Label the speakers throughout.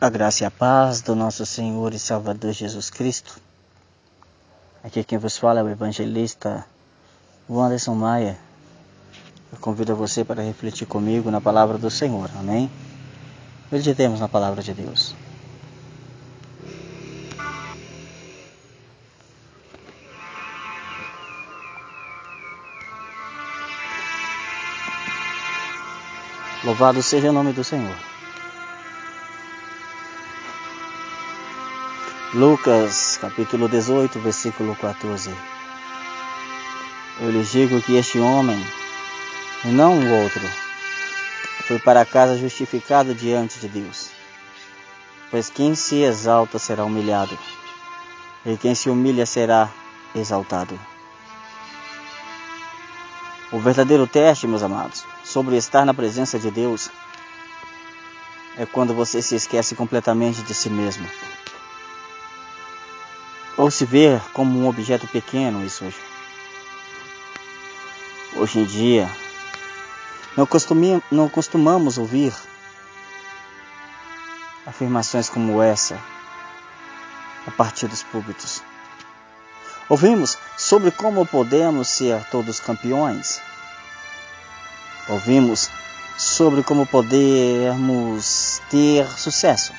Speaker 1: A graça e a paz do nosso Senhor e Salvador Jesus Cristo. Aqui quem vos fala é o evangelista Wanderson Maia. Eu convido você para refletir comigo na palavra do Senhor. Amém? Meditemos na palavra de Deus. Louvado seja o nome do Senhor. Lucas capítulo 18, versículo 14. Eu lhes digo que este homem, e não o outro, foi para casa justificado diante de Deus. Pois quem se exalta será humilhado, e quem se humilha será exaltado. O verdadeiro teste, meus amados, sobre estar na presença de Deus é quando você se esquece completamente de si mesmo ou se ver como um objeto pequeno isso hoje. Hoje em dia, não, costumi, não costumamos ouvir afirmações como essa a partir dos púlpitos. Ouvimos sobre como podemos ser todos campeões. Ouvimos sobre como podemos ter sucesso.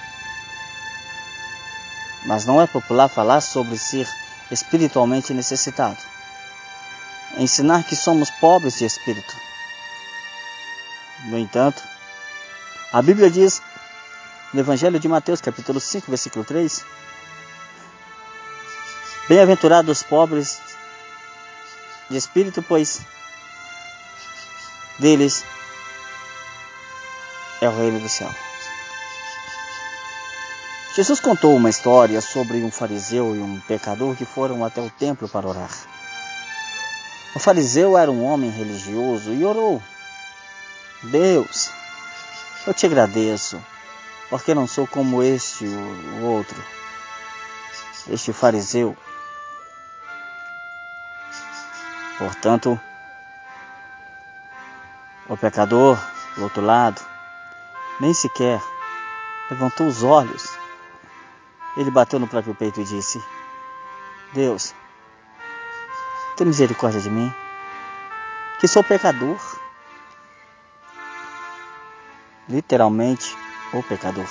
Speaker 1: Mas não é popular falar sobre ser espiritualmente necessitado. Ensinar que somos pobres de espírito. No entanto, a Bíblia diz no Evangelho de Mateus, capítulo 5, versículo 3: Bem-aventurados os pobres de espírito, pois deles é o reino do céu. Jesus contou uma história sobre um fariseu e um pecador que foram até o templo para orar. O fariseu era um homem religioso e orou: Deus, eu te agradeço, porque não sou como este o outro, este fariseu. Portanto, o pecador, do outro lado, nem sequer levantou os olhos ele bateu no próprio peito e disse: Deus, tem misericórdia de mim, que sou pecador. Literalmente, o pecador.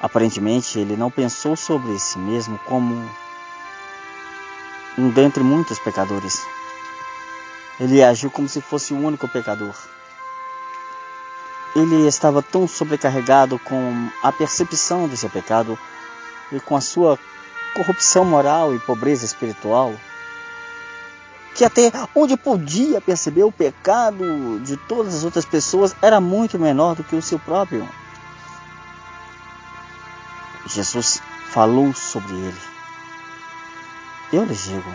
Speaker 1: Aparentemente, ele não pensou sobre si mesmo como um dentre muitos pecadores. Ele agiu como se fosse o único pecador ele estava tão sobrecarregado com a percepção desse pecado e com a sua corrupção moral e pobreza espiritual, que até onde podia perceber o pecado de todas as outras pessoas era muito menor do que o seu próprio. Jesus falou sobre ele. Eu lhes digo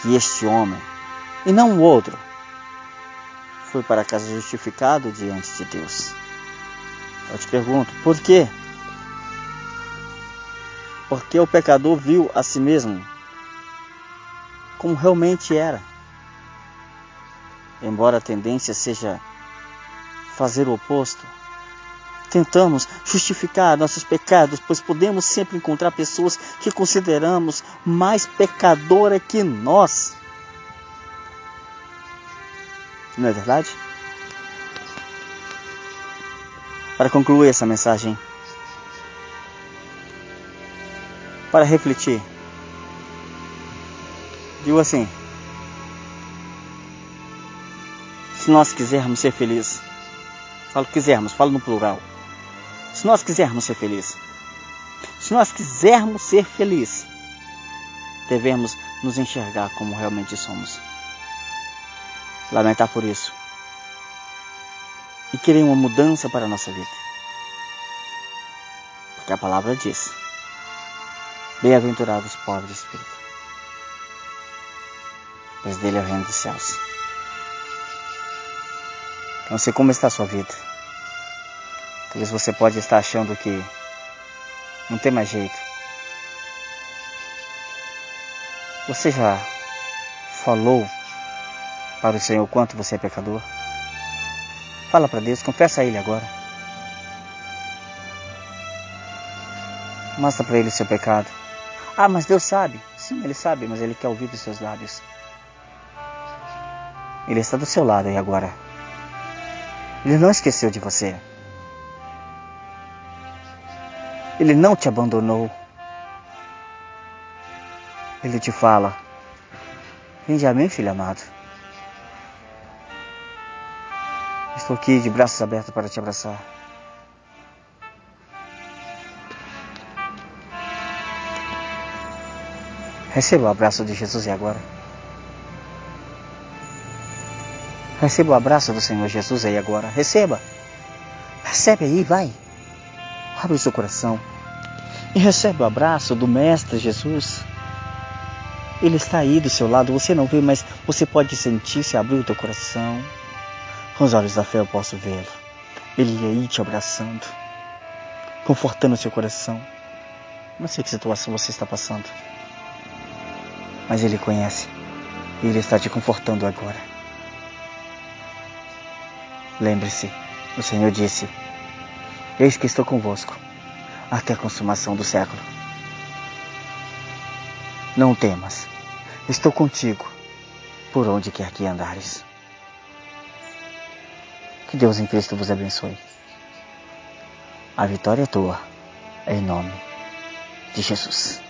Speaker 1: que este homem, e não o outro, foi para casa justificado diante de Deus. Eu te pergunto, por quê? Porque o pecador viu a si mesmo como realmente era. Embora a tendência seja fazer o oposto, tentamos justificar nossos pecados, pois podemos sempre encontrar pessoas que consideramos mais pecadora que nós. Não é verdade? Para concluir essa mensagem, para refletir, digo assim: se nós quisermos ser felizes, falo quisermos, falo no plural. Se nós quisermos ser felizes, se nós quisermos ser felizes, devemos nos enxergar como realmente somos lamentar por isso e querer uma mudança para a nossa vida. Porque a palavra diz: Bem-aventurados os pobres de espírito, pois dele é o reino dos céus. Não sei como está a sua vida. Talvez você pode estar achando que não tem mais jeito. Você já falou para o Senhor quanto você é pecador? Fala para Deus, confessa a Ele agora. Mostra para ele o seu pecado. Ah, mas Deus sabe. Sim, ele sabe, mas ele quer ouvir dos seus lábios. Ele está do seu lado e agora. Ele não esqueceu de você. Ele não te abandonou. Ele te fala: Vinde a mim, filho amado. Estou aqui de braços abertos para te abraçar. Receba o abraço de Jesus e agora. Receba o abraço do Senhor Jesus aí agora. Receba. Recebe aí, vai. Abre o seu coração. E recebe o abraço do Mestre Jesus. Ele está aí do seu lado. Você não vê, mas você pode sentir se abrir o teu coração. Com os olhos da fé eu posso vê-lo. Ele aí te abraçando. Confortando seu coração. Não sei que situação você está passando. Mas Ele conhece. E Ele está te confortando agora. Lembre-se, o Senhor disse: Eis que estou convosco até a consumação do século. Não temas, estou contigo por onde quer que andares. Que Deus em Cristo vos abençoe. A vitória é tua, em nome de Jesus.